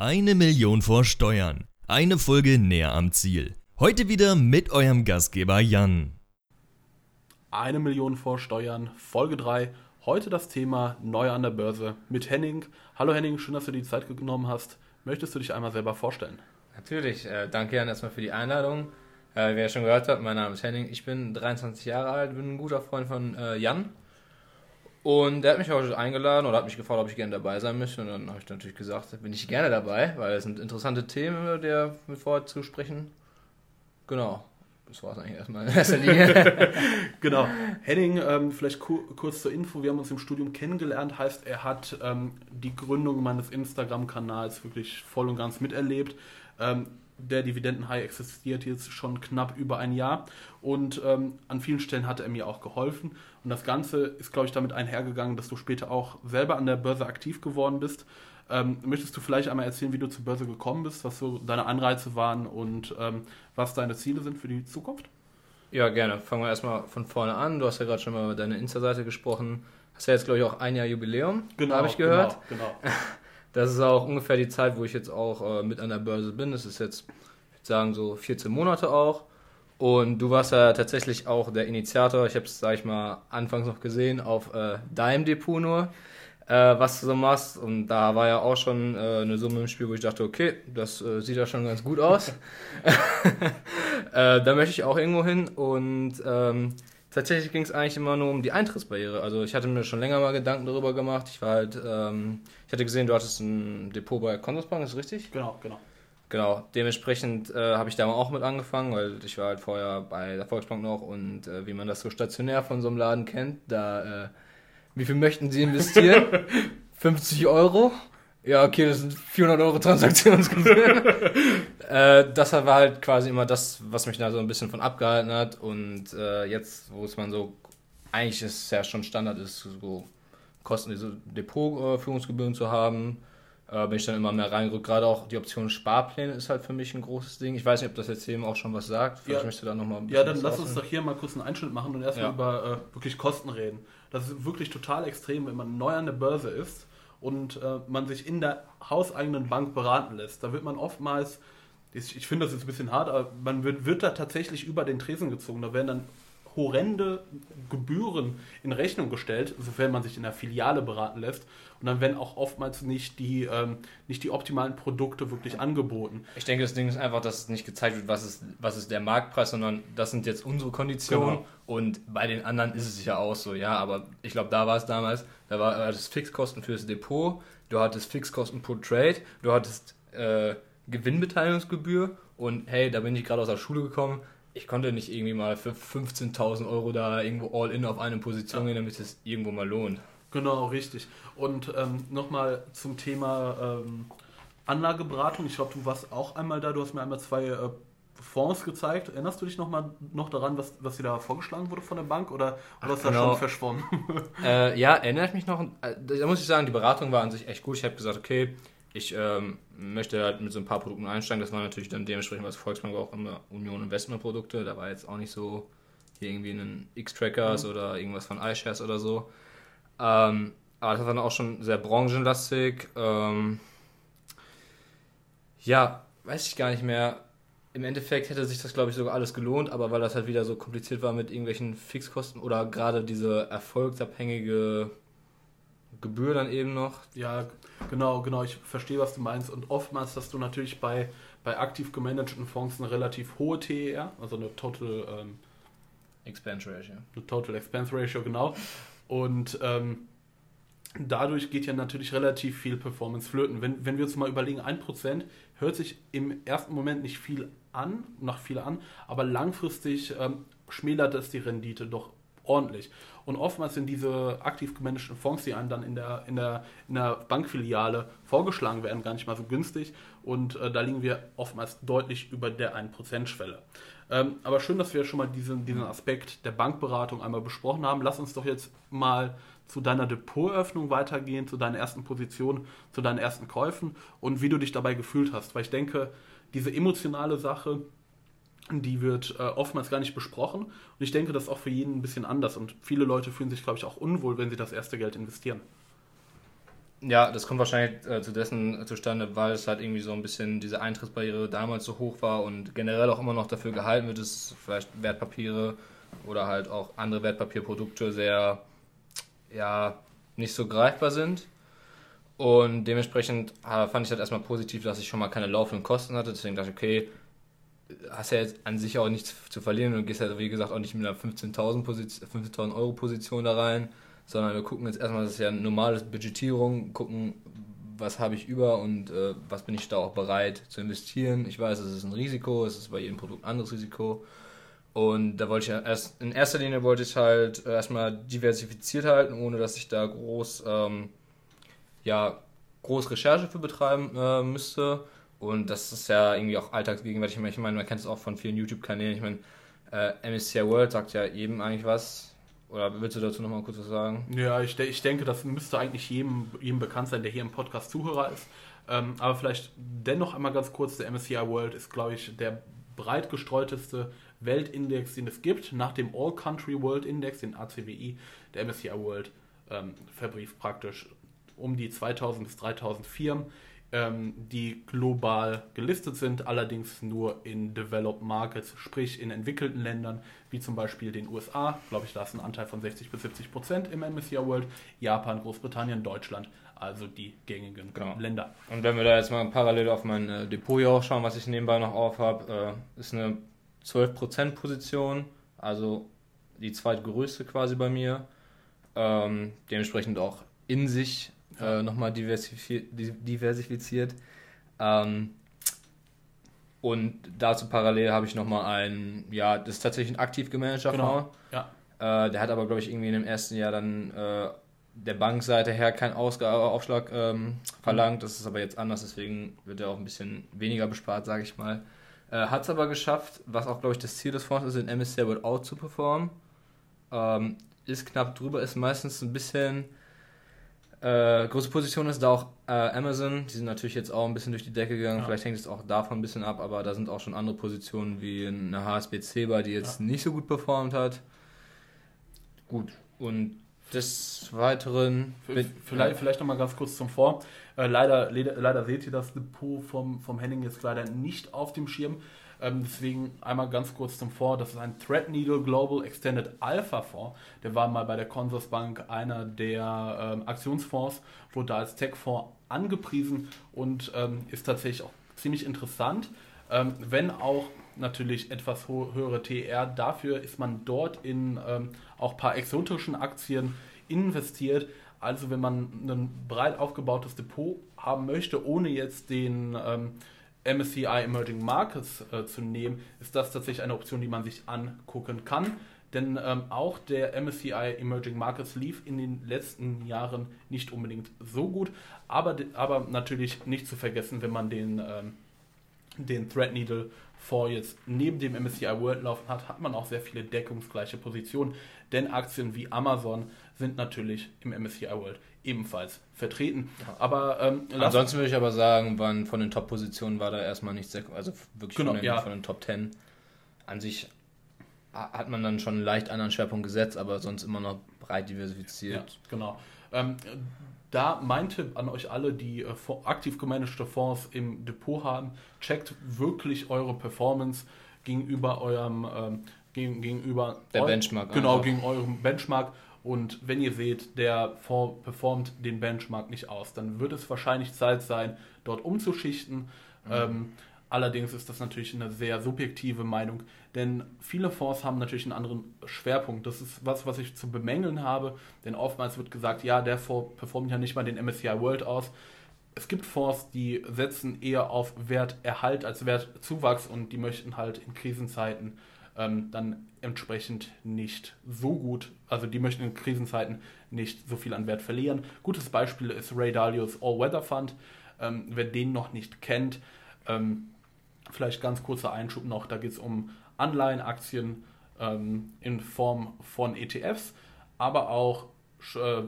Eine Million vor Steuern. Eine Folge näher am Ziel. Heute wieder mit eurem Gastgeber Jan. Eine Million vor Steuern, Folge 3. Heute das Thema neu an der Börse mit Henning. Hallo Henning, schön, dass du die Zeit genommen hast. Möchtest du dich einmal selber vorstellen? Natürlich, äh, danke Jan erstmal für die Einladung. Äh, wie ihr schon gehört habt, mein Name ist Henning, ich bin 23 Jahre alt, bin ein guter Freund von äh, Jan und der hat mich heute eingeladen oder hat mich gefragt, ob ich gerne dabei sein möchte. Und dann habe ich natürlich gesagt, bin ich gerne dabei, weil es sind interessante Themen, die wir vorher zu sprechen. Genau. Das war es eigentlich erstmal in erster Linie. genau. Henning, ähm, vielleicht ku kurz zur Info. Wir haben uns im Studium kennengelernt. Heißt, er hat ähm, die Gründung meines Instagram-Kanals wirklich voll und ganz miterlebt. Ähm, der Dividendenhai existiert jetzt schon knapp über ein Jahr und ähm, an vielen Stellen hat er mir auch geholfen. Und das Ganze ist, glaube ich, damit einhergegangen, dass du später auch selber an der Börse aktiv geworden bist. Ähm, möchtest du vielleicht einmal erzählen, wie du zur Börse gekommen bist, was so deine Anreize waren und ähm, was deine Ziele sind für die Zukunft? Ja, gerne. Fangen wir erstmal von vorne an. Du hast ja gerade schon mal über deine Insta-Seite gesprochen. Hast ja jetzt, glaube ich, auch ein Jahr Jubiläum, genau, habe ich gehört. Genau, genau. Das ist auch ungefähr die Zeit, wo ich jetzt auch äh, mit an der Börse bin. Das ist jetzt, ich würde sagen, so 14 Monate auch. Und du warst ja tatsächlich auch der Initiator. Ich habe es, sag ich mal, anfangs noch gesehen auf äh, deinem Depot nur, äh, was du so machst. Und da war ja auch schon äh, eine Summe im Spiel, wo ich dachte, okay, das äh, sieht ja schon ganz gut aus. Äh, da möchte ich auch irgendwo hin. Und ähm, tatsächlich ging es eigentlich immer nur um die Eintrittsbarriere. Also ich hatte mir schon länger mal Gedanken darüber gemacht. Ich war halt, ähm, ich hatte gesehen, du hattest ein Depot bei Consorsbank, ist richtig? Genau, genau. Genau, dementsprechend äh, habe ich da auch mit angefangen, weil ich war halt vorher bei der Volksbank noch und äh, wie man das so stationär von so einem Laden kennt, da, äh, wie viel möchten Sie investieren? 50 Euro? Ja, okay, das sind 400 Euro Transaktionsgebühr. äh, das war halt quasi immer das, was mich da so ein bisschen von abgehalten hat. Und äh, jetzt, wo es man so, eigentlich ist es ja schon Standard ist, so kostenlose Depotführungsgebühren zu haben, äh, bin ich dann immer mehr reingerückt. Gerade auch die Option Sparpläne ist halt für mich ein großes Ding. Ich weiß nicht, ob das jetzt eben auch schon was sagt. Vielleicht ja. möchtest du da nochmal Ja, dann lass uns doch hier mal kurz einen Einschnitt machen und erstmal ja. über äh, wirklich Kosten reden. Das ist wirklich total extrem, wenn man neu an der Börse ist und äh, man sich in der hauseigenen Bank beraten lässt. Da wird man oftmals, ich, ich finde das jetzt ein bisschen hart, aber man wird, wird da tatsächlich über den Tresen gezogen. Da werden dann horrende Gebühren in Rechnung gestellt, sofern man sich in der Filiale beraten lässt. Und dann werden auch oftmals nicht die, ähm, nicht die optimalen Produkte wirklich angeboten. Ich denke, das Ding ist einfach, dass nicht gezeigt wird, was ist, was ist der Marktpreis, sondern das sind jetzt unsere Konditionen. Genau. Und bei den anderen ist es ja auch so, ja. Aber ich glaube, da war es damals, da war das Fixkosten für das Depot, du hattest Fixkosten pro Trade, du hattest äh, Gewinnbeteiligungsgebühr und hey, da bin ich gerade aus der Schule gekommen, ich konnte nicht irgendwie mal für 15.000 Euro da irgendwo all in auf eine Position gehen, damit es irgendwo mal lohnt. Genau, richtig. Und ähm, nochmal zum Thema ähm, Anlageberatung. Ich glaube, du warst auch einmal da, du hast mir einmal zwei äh, Fonds gezeigt. Erinnerst du dich noch mal noch daran, was, was dir da vorgeschlagen wurde von der Bank oder, oder ist das genau. schon verschwommen? Äh, ja, erinnere ich mich noch. Äh, da muss ich sagen, die Beratung war an sich echt gut. Ich habe gesagt, okay, ich ähm, möchte halt mit so ein paar Produkten einsteigen. Das war natürlich dann dementsprechend, was Volksbank auch immer Union Investmentprodukte. Da war jetzt auch nicht so hier irgendwie ein X-Trackers mhm. oder irgendwas von iShares oder so. Ähm, aber das war dann auch schon sehr branchenlastig. Ähm, ja, weiß ich gar nicht mehr. Im Endeffekt hätte sich das, glaube ich, sogar alles gelohnt, aber weil das halt wieder so kompliziert war mit irgendwelchen Fixkosten oder gerade diese erfolgsabhängige Gebühr dann eben noch. Ja, genau, genau. Ich verstehe, was du meinst. Und oftmals hast du natürlich bei, bei aktiv gemanagten Fonds eine relativ hohe TER, also eine Total ähm, Expense Ratio. Eine Total Expense Ratio, genau. Und ähm, dadurch geht ja natürlich relativ viel Performance flöten. Wenn, wenn wir uns mal überlegen, 1% hört sich im ersten Moment nicht viel an, nach viel an, aber langfristig ähm, schmälert es die Rendite doch ordentlich. Und oftmals sind diese aktiv gemanagten Fonds, die einem dann in der, in der, in der Bankfiliale vorgeschlagen werden, gar nicht mal so günstig. Und äh, da liegen wir oftmals deutlich über der 1%-Schwelle. Ähm, aber schön, dass wir schon mal diesen, diesen Aspekt der Bankberatung einmal besprochen haben. Lass uns doch jetzt mal zu deiner Depoteröffnung weitergehen, zu deiner ersten Position, zu deinen ersten Käufen und wie du dich dabei gefühlt hast. Weil ich denke, diese emotionale Sache, die wird äh, oftmals gar nicht besprochen. Und ich denke, das ist auch für jeden ein bisschen anders. Und viele Leute fühlen sich, glaube ich, auch unwohl, wenn sie das erste Geld investieren. Ja, das kommt wahrscheinlich äh, zu dessen zustande, weil es halt irgendwie so ein bisschen diese Eintrittsbarriere damals so hoch war und generell auch immer noch dafür gehalten wird, dass vielleicht Wertpapiere oder halt auch andere Wertpapierprodukte sehr, ja, nicht so greifbar sind. Und dementsprechend äh, fand ich das erstmal positiv, dass ich schon mal keine laufenden Kosten hatte. Deswegen dachte ich, okay, hast ja jetzt an sich auch nichts zu verlieren und gehst ja, wie gesagt, auch nicht mit einer 15.000 15 Euro Position da rein sondern wir gucken jetzt erstmal, das ist ja eine normale Budgetierung, gucken, was habe ich über und äh, was bin ich da auch bereit zu investieren. Ich weiß, es ist ein Risiko, es ist bei jedem Produkt ein anderes Risiko. Und da wollte ich ja erst, in erster Linie wollte ich halt erstmal diversifiziert halten, ohne dass ich da groß, ähm, ja, groß Recherche für betreiben äh, müsste. Und das ist ja irgendwie auch alltagsgegenwärtig. Ich meine, man kennt es auch von vielen YouTube-Kanälen. Ich meine, äh, MSCI World sagt ja eben eigentlich was. Oder willst du dazu nochmal kurz was sagen? Ja, ich, ich denke, das müsste eigentlich jedem, jedem bekannt sein, der hier im Podcast Zuhörer ist. Ähm, aber vielleicht dennoch einmal ganz kurz, der MSCI World ist, glaube ich, der breit gestreuteste Weltindex, den es gibt. Nach dem All Country World Index, den ACWI, der MSCI World ähm, verbrieft praktisch um die 2000 bis 3000 Firmen ähm, die global gelistet sind, allerdings nur in Developed Markets, sprich in entwickelten Ländern, wie zum Beispiel den USA, glaube ich, da ist ein Anteil von 60 bis 70 Prozent im MSCI World, Japan, Großbritannien, Deutschland, also die gängigen genau. Länder. Und wenn wir da jetzt mal parallel auf mein äh, Depot hier auch schauen, was ich nebenbei noch auf habe, äh, ist eine 12% Position, also die zweitgrößte quasi bei mir. Ähm, dementsprechend auch in sich äh, nochmal diversifiziert. Ähm, und dazu parallel habe ich nochmal einen, ja, das ist tatsächlich ein aktiv gemanagter genau. Fonds. Ja. Äh, der hat aber, glaube ich, irgendwie in dem ersten Jahr dann äh, der Bankseite her keinen Aufschlag ähm, verlangt. Das ist aber jetzt anders, deswegen wird er auch ein bisschen weniger bespart, sage ich mal. Äh, hat es aber geschafft, was auch, glaube ich, das Ziel des Fonds ist, in MSCI World Out zu performen. Ähm, ist knapp drüber, ist meistens ein bisschen äh, große Position ist da auch äh, Amazon. Die sind natürlich jetzt auch ein bisschen durch die Decke gegangen. Ja. Vielleicht hängt es auch davon ein bisschen ab, aber da sind auch schon andere Positionen wie eine HSBC bei, die jetzt ja. nicht so gut performt hat. Gut. Und des Weiteren. Vielleicht, vielleicht nochmal ganz kurz zum Vor. Äh, leider, leider seht ihr das Depot vom, vom Henning jetzt leider nicht auf dem Schirm. Ähm, deswegen einmal ganz kurz zum Fonds. Das ist ein Threadneedle Global Extended Alpha Fonds. Der war mal bei der Consorsbank einer der ähm, Aktionsfonds, wurde als Tech-Fonds angepriesen und ähm, ist tatsächlich auch ziemlich interessant. Ähm, wenn auch natürlich etwas höhere TR. Dafür ist man dort in ähm, auch ein paar exotischen Aktien investiert. Also wenn man ein breit aufgebautes Depot haben möchte, ohne jetzt den ähm, MSCI Emerging Markets äh, zu nehmen, ist das tatsächlich eine Option, die man sich angucken kann. Denn ähm, auch der MSCI Emerging Markets lief in den letzten Jahren nicht unbedingt so gut, aber, aber natürlich nicht zu vergessen, wenn man den, ähm, den Threadneedle Fonds jetzt neben dem MSCI World laufen hat, hat man auch sehr viele deckungsgleiche Positionen, denn Aktien wie Amazon sind natürlich im MSCI World ebenfalls vertreten. Aber ähm, ansonsten würde ich aber sagen, waren von den Top-Positionen war da erstmal nichts, also wirklich genau, von, den, ja. von den Top 10. An sich hat man dann schon einen leicht anderen Schwerpunkt gesetzt, aber sonst immer noch breit diversifiziert. Ja, genau. Ähm, da meinte an euch alle, die äh, aktiv gemanagte Fonds im Depot haben, checkt wirklich eure Performance gegenüber eurem ähm, gegenüber der Benchmark. Genau, einfach. gegen eurem Benchmark und wenn ihr seht, der Fonds performt den Benchmark nicht aus, dann wird es wahrscheinlich Zeit sein, dort umzuschichten. Mhm. Ähm, allerdings ist das natürlich eine sehr subjektive Meinung, denn viele Fonds haben natürlich einen anderen Schwerpunkt. Das ist was, was ich zu bemängeln habe, denn oftmals wird gesagt, ja, der Fonds performt ja nicht mal den MSCI World aus. Es gibt Fonds, die setzen eher auf Werterhalt als Wertzuwachs und die möchten halt in Krisenzeiten ähm, dann entsprechend nicht so gut, also die möchten in Krisenzeiten nicht so viel an Wert verlieren. Gutes Beispiel ist Ray Dalios All-Weather Fund. Ähm, wer den noch nicht kennt, ähm, vielleicht ganz kurzer Einschub noch, da geht es um Anleihenaktien ähm, in Form von ETFs, aber auch äh,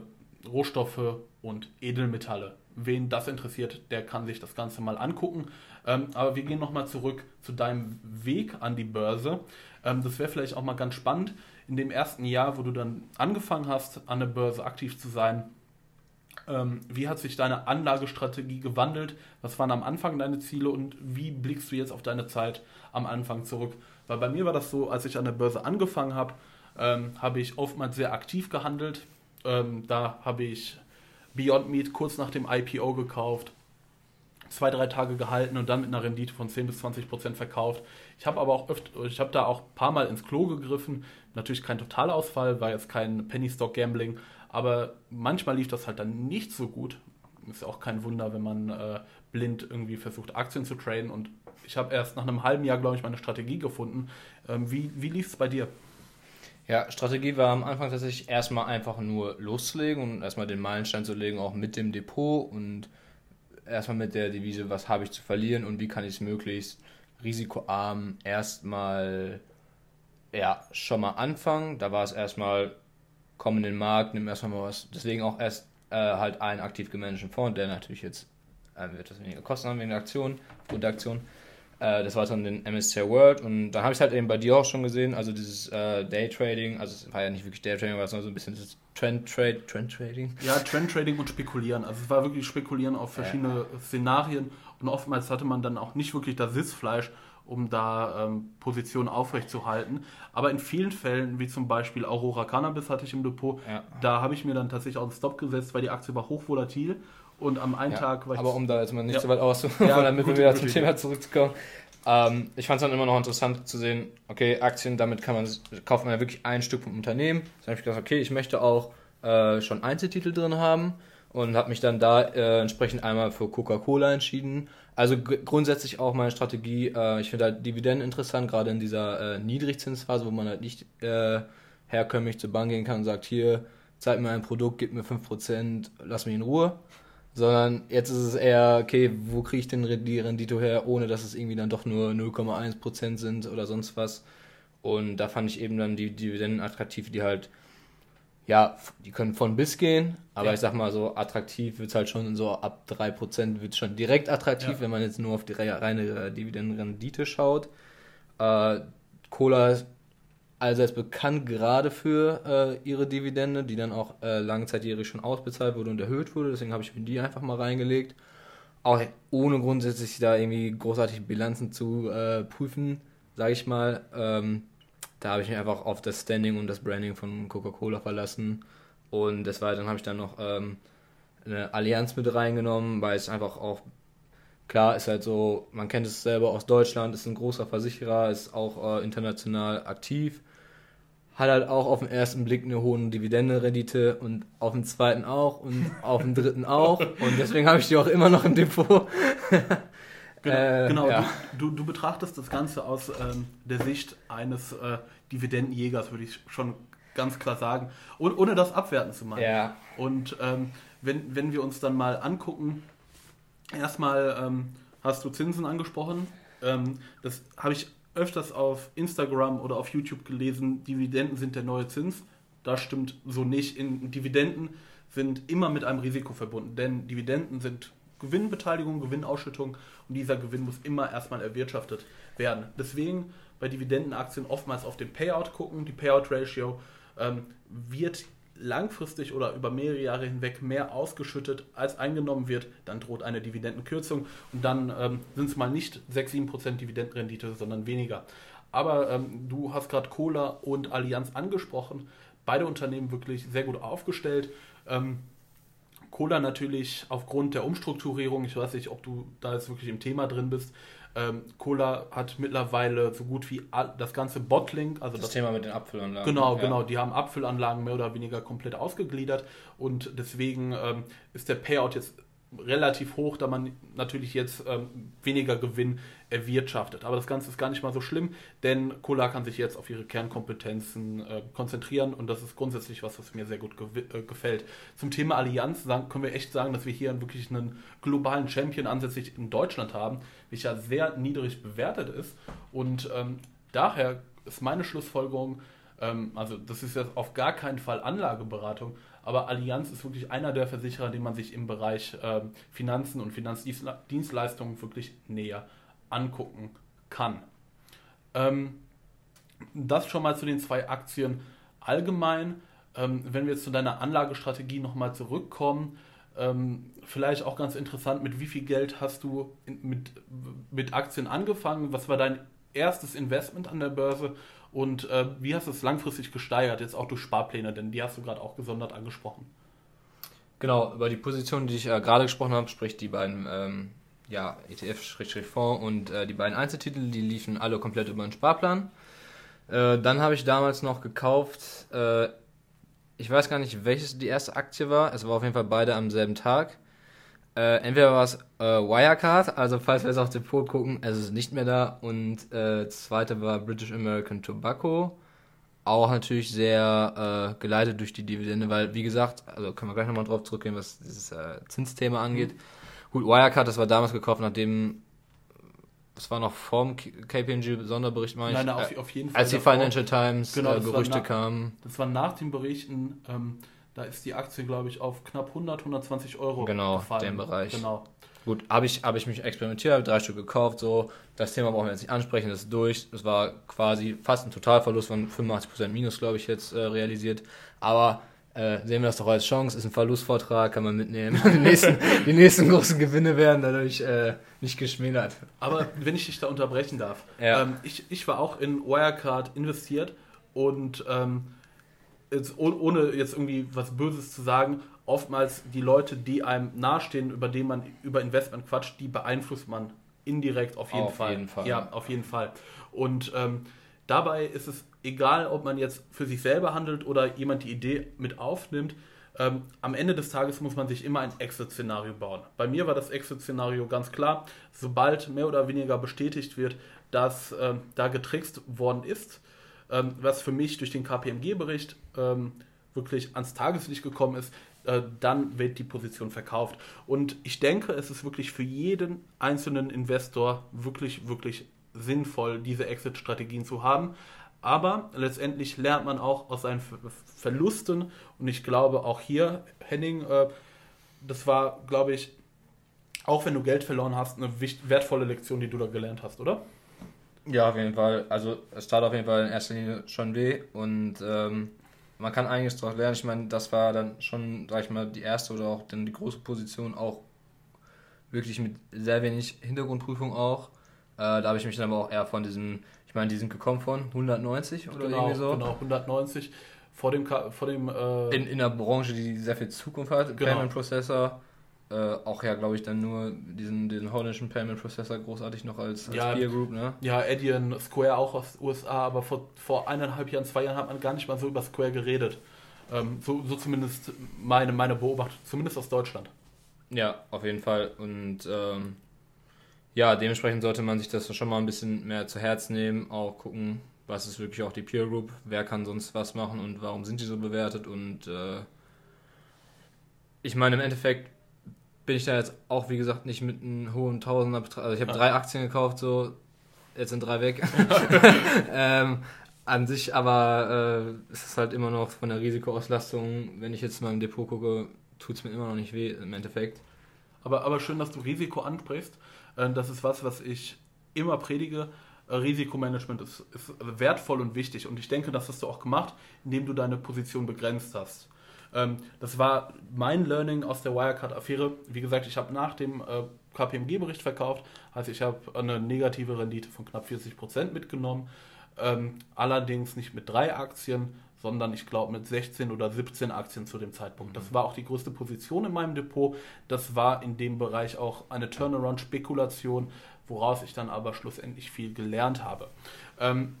Rohstoffe und Edelmetalle. Wen das interessiert, der kann sich das Ganze mal angucken. Ähm, aber wir gehen nochmal zurück zu deinem Weg an die Börse. Ähm, das wäre vielleicht auch mal ganz spannend. In dem ersten Jahr, wo du dann angefangen hast, an der Börse aktiv zu sein, Ähm, wie hat sich deine Anlagestrategie gewandelt? Was waren am Anfang deine Ziele und wie blickst du jetzt auf deine Zeit am Anfang zurück? Weil bei mir war das so, als ich an der Börse angefangen habe, ähm, habe ich oftmals sehr aktiv gehandelt. Ähm, da habe ich Beyond Meat kurz nach dem IPO gekauft, zwei, drei Tage gehalten und dann mit einer Rendite von 10 bis 20 Prozent verkauft. Ich habe aber auch öfter, ich habe da auch ein paar Mal ins Klo gegriffen. Natürlich kein Totalausfall, war jetzt kein Penny Stock Gambling, aber manchmal lief das halt dann nicht so gut. Ist ja auch kein Wunder, wenn man äh, blind irgendwie versucht, Aktien zu traden. Und ich habe erst nach einem halben Jahr, glaube ich, meine Strategie gefunden. Ähm, wie wie lief es bei dir? Ja, Strategie war am Anfang tatsächlich erstmal einfach nur loszulegen und erstmal den Meilenstein zu legen, auch mit dem Depot und erstmal mit der Devise, was habe ich zu verlieren und wie kann ich es möglichst risikoarm erstmal ja, schon mal anfangen. Da war es erstmal, komm in den Markt, nimm erstmal mal was. Deswegen auch erst äh, halt einen aktiv gemanagten Fonds, der natürlich jetzt äh, etwas weniger Kosten haben wegen der Aktion, gute Aktion. Äh, das war dann den MSCI World und da habe ich es halt eben bei dir auch schon gesehen, also dieses äh, Daytrading, also es war ja nicht wirklich Daytrading, war es nur so ein bisschen das Trend Trade, Trend Trading. Ja, Trend Trading und Spekulieren. Also es war wirklich Spekulieren auf verschiedene ja. Szenarien und oftmals hatte man dann auch nicht wirklich das Sitzfleisch, um da ähm, Positionen aufrechtzuerhalten. Aber in vielen Fällen, wie zum Beispiel Aurora Cannabis hatte ich im Depot, ja. da habe ich mir dann tatsächlich auch einen Stop gesetzt, weil die Aktie war hochvolatil und am einen ja, Tag war ich. Aber um da jetzt mal nicht ja. so weit auszuholen, ja, damit wir wieder zum Thema zurückzukommen. Ähm, ich fand es dann immer noch interessant zu sehen, okay, Aktien, damit kann man, kauft man ja wirklich ein Stück vom Unternehmen. Dann habe ich gesagt, okay, ich möchte auch äh, schon Einzeltitel drin haben und habe mich dann da äh, entsprechend einmal für Coca-Cola entschieden. Also grundsätzlich auch meine Strategie, äh, ich finde halt Dividenden interessant, gerade in dieser äh, Niedrigzinsphase, wo man halt nicht äh, herkömmlich zur Bank gehen kann und sagt, hier, zeig mir ein Produkt, gib mir 5%, lass mich in Ruhe sondern jetzt ist es eher, okay, wo kriege ich denn die Rendite her, ohne dass es irgendwie dann doch nur 0,1% sind oder sonst was. Und da fand ich eben dann die Dividenden attraktiv, die halt, ja, die können von bis gehen, aber ja. ich sag mal so, attraktiv wird es halt schon so ab 3% wird es schon direkt attraktiv, ja. wenn man jetzt nur auf die reine Dividendenrendite schaut. Äh, Cola allseits bekannt, gerade für äh, ihre Dividende, die dann auch äh, langzeitjährig schon ausbezahlt wurde und erhöht wurde. Deswegen habe ich mir die einfach mal reingelegt. Auch ohne grundsätzlich da irgendwie großartige Bilanzen zu äh, prüfen, sage ich mal. Ähm, da habe ich mich einfach auf das Standing und das Branding von Coca-Cola verlassen. Und des Weiteren habe ich dann noch ähm, eine Allianz mit reingenommen, weil es einfach auch klar ist halt so, man kennt es selber aus Deutschland, ist ein großer Versicherer, ist auch äh, international aktiv hat halt auch auf den ersten Blick eine hohe Dividendenrendite und auf dem zweiten auch und auf dem dritten auch. Und deswegen habe ich die auch immer noch im Depot. genau, äh, genau. Ja. Du, du, betrachtest das Ganze aus ähm, der Sicht eines äh, Dividendenjägers, würde ich schon ganz klar sagen, ohne, ohne das abwerten zu meinen. Ja. Und ähm, wenn, wenn wir uns dann mal angucken, erstmal ähm, hast du Zinsen angesprochen. Ähm, das habe ich öfters auf Instagram oder auf YouTube gelesen, Dividenden sind der neue Zins. Das stimmt so nicht. In Dividenden sind immer mit einem Risiko verbunden, denn Dividenden sind Gewinnbeteiligung, Gewinnausschüttung und dieser Gewinn muss immer erstmal erwirtschaftet werden. Deswegen bei Dividendenaktien oftmals auf den Payout gucken. Die Payout Ratio ähm, wird langfristig oder über mehrere Jahre hinweg mehr ausgeschüttet, als eingenommen wird, dann droht eine Dividendenkürzung und dann ähm, sind es mal nicht 6-7% Dividendenrendite, sondern weniger. Aber ähm, du hast gerade Cola und Allianz angesprochen. Beide Unternehmen wirklich sehr gut aufgestellt. Ähm, Cola natürlich aufgrund der Umstrukturierung, ich weiß nicht, ob du da jetzt wirklich im Thema drin bist, ähm, Cola hat mittlerweile so gut wie das ganze Bottling, also das, das, Thema mit den Abfüllanlagen. Genau, ja. genau. Die haben Abfüllanlagen mehr oder weniger komplett ausgegliedert und deswegen ähm, ist der Payout jetzt relativ hoch, da man natürlich jetzt ähm, weniger Gewinn erwirtschaftet. Aber das Ganze ist gar nicht mal so schlimm, denn Cola kann sich jetzt auf ihre Kernkompetenzen äh, konzentrieren und das ist grundsätzlich was, was mir sehr gut ge äh, gefällt. Zum Thema Allianz sagen, können wir echt sagen, dass wir hier wirklich einen globalen Champion ansässig in Deutschland haben, welcher sehr niedrig bewertet ist und ähm, daher ist meine Schlussfolgerung, ähm, also das ist jetzt auf gar keinen Fall Anlageberatung, aber Allianz ist wirklich einer der Versicherer, den man sich im Bereich äh, Finanzen und Finanzdienstleistungen wirklich näher angucken kann. Ähm, das schon mal zu den zwei Aktien allgemein. Ähm, wenn wir jetzt zu deiner Anlagestrategie nochmal zurückkommen, Ähm, vielleicht auch ganz interessant, mit wie viel Geld hast du in, mit, mit Aktien angefangen? Was war dein erstes Investment an der Börse? Und äh, wie hast du es langfristig gesteigert, jetzt auch durch Sparpläne, denn die hast du gerade auch gesondert angesprochen. Genau, über die Position, die ich äh, gerade gesprochen habe, sprich die beiden ähm, ja, ETF-Fonds und äh, die beiden Einzeltitel, die liefen alle komplett über den Sparplan. Äh, dann habe ich damals noch gekauft, äh, ich weiß gar nicht, welches die erste Aktie war, es war auf jeden Fall beide am selben Tag. Äh, entweder war es äh, Wirecard, also falls wir jetzt auf Depot gucken, es ist nicht mehr da. Und äh, zweite war British American Tobacco. Auch natürlich sehr äh, geleitet durch die Dividende, weil, wie gesagt, also können wir gleich nochmal drauf zurückgehen, was dieses äh, Zinsthema angeht. Mhm. Gut, Wirecard, das war damals gekauft, nachdem das war noch vorm KPMG-Sonderbericht, meine ich. Nein, auf, auf, jeden Fall. Als die Financial Times genau, äh, Gerüchte nach, kamen. Das war nach den Berichten. Ähm, da ist die Aktie, glaube ich, auf knapp 100, 120 Euro genau, gefallen. Genau, den Bereich. Genau. Gut, habe ich, hab ich mich experimentiert, habe drei Stück gekauft, so. Das Thema brauchen wir jetzt nicht ansprechen, das ist durch. Es war quasi fast ein Totalverlust von 85% Minus, glaube ich, jetzt äh, realisiert. Aber äh, sehen wir das doch als Chance, ist ein Verlustvortrag, kann man mitnehmen. die, nächsten, die nächsten großen Gewinne werden dadurch äh, nicht geschmälert. Aber wenn ich dich da unterbrechen darf, ja. ähm, ich, ich war auch in Wirecard investiert und ähm, jetzt, ohne jetzt irgendwie was Böses zu sagen, oftmals die Leute, die einem nahestehen, über die man über Investment quatscht, die beeinflusst man indirekt auf jeden auf Fall. Jeden Fall. Ja, auf jeden Fall. Und ähm, dabei ist es egal, ob man jetzt für sich selber handelt oder jemand die Idee mit aufnimmt. Ähm, am Ende des Tages muss man sich immer ein Exit-Szenario bauen. Bei mir war das Exit-Szenario ganz klar. Sobald mehr oder weniger bestätigt wird, dass äh, da getrickst worden ist, ähm, was für mich durch den KPMG-Bericht ähm, wirklich ans Tageslicht gekommen ist, äh, dann wird die Position verkauft. Und ich denke, es ist wirklich für jeden einzelnen Investor wirklich, wirklich sinnvoll, diese Exit-Strategien zu haben. Aber letztendlich lernt man auch aus seinen Verlusten. Und ich glaube auch hier, Henning, äh, das war, glaube ich, auch wenn du Geld verloren hast, eine wertvolle Lektion, die du da gelernt hast, oder? Ja, auf jeden Fall. Also es tat auf jeden Fall in erster Linie schon weh und ähm, man kann einiges daraus lernen. Ich meine, das war dann schon, sag ich mal, die erste oder auch dann die große Position auch wirklich mit sehr wenig Hintergrundprüfung auch. Äh, da habe ich mich dann aber auch eher von diesem, ich meine, die sind gekommen von 190 oder genau, irgendwie so. Genau, 190 vor dem, vor dem äh in, in einer Branche, die sehr viel Zukunft hat, genau. Payment Processor äh, auch ja, glaube ich, dann nur diesen, diesen holländischen Payment Processor großartig noch als, als ja, Peer Group, ne? Ja, Edian, Square auch aus den USA, aber vor, vor eineinhalb Jahren, zwei Jahren hat man gar nicht mal so über Square geredet. Ähm, so, so zumindest meine, meine Beobachtung, zumindest aus Deutschland. Ja, auf jeden Fall. Und ähm, ja, dementsprechend sollte man sich das schon mal ein bisschen mehr zu Herz nehmen, auch gucken, was ist wirklich auch die Peer Group, wer kann sonst was machen und warum sind die so bewertet und äh, ich meine, im Endeffekt bin ich da jetzt auch, wie gesagt, nicht mit einem hohen Tausender. Also ich habe drei Aktien gekauft, so, jetzt sind drei weg. ähm, an sich aber äh, ist es halt immer noch von der Risikoauslastung, wenn ich jetzt mal im Depot gucke, tut es mir immer noch nicht weh im Endeffekt. Aber, aber schön, dass du Risiko ansprichst. Äh, das ist was, was ich immer predige. Äh, Risikomanagement ist, ist wertvoll und wichtig. Und ich denke, das hast du auch gemacht, indem du deine Position begrenzt hast. Ähm, das war mein Learning aus der Wirecard-Affäre. Wie gesagt, ich habe nach dem äh, KPMG-Bericht verkauft, also ich habe eine negative Rendite von knapp 40% mitgenommen. Ähm, allerdings nicht mit drei Aktien, sondern ich glaube mit 16 oder 17 Aktien zu dem Zeitpunkt. Das war auch die größte Position in meinem Depot. Das war in dem Bereich auch eine Turnaround-Spekulation, woraus ich dann aber schlussendlich viel gelernt habe. Ähm,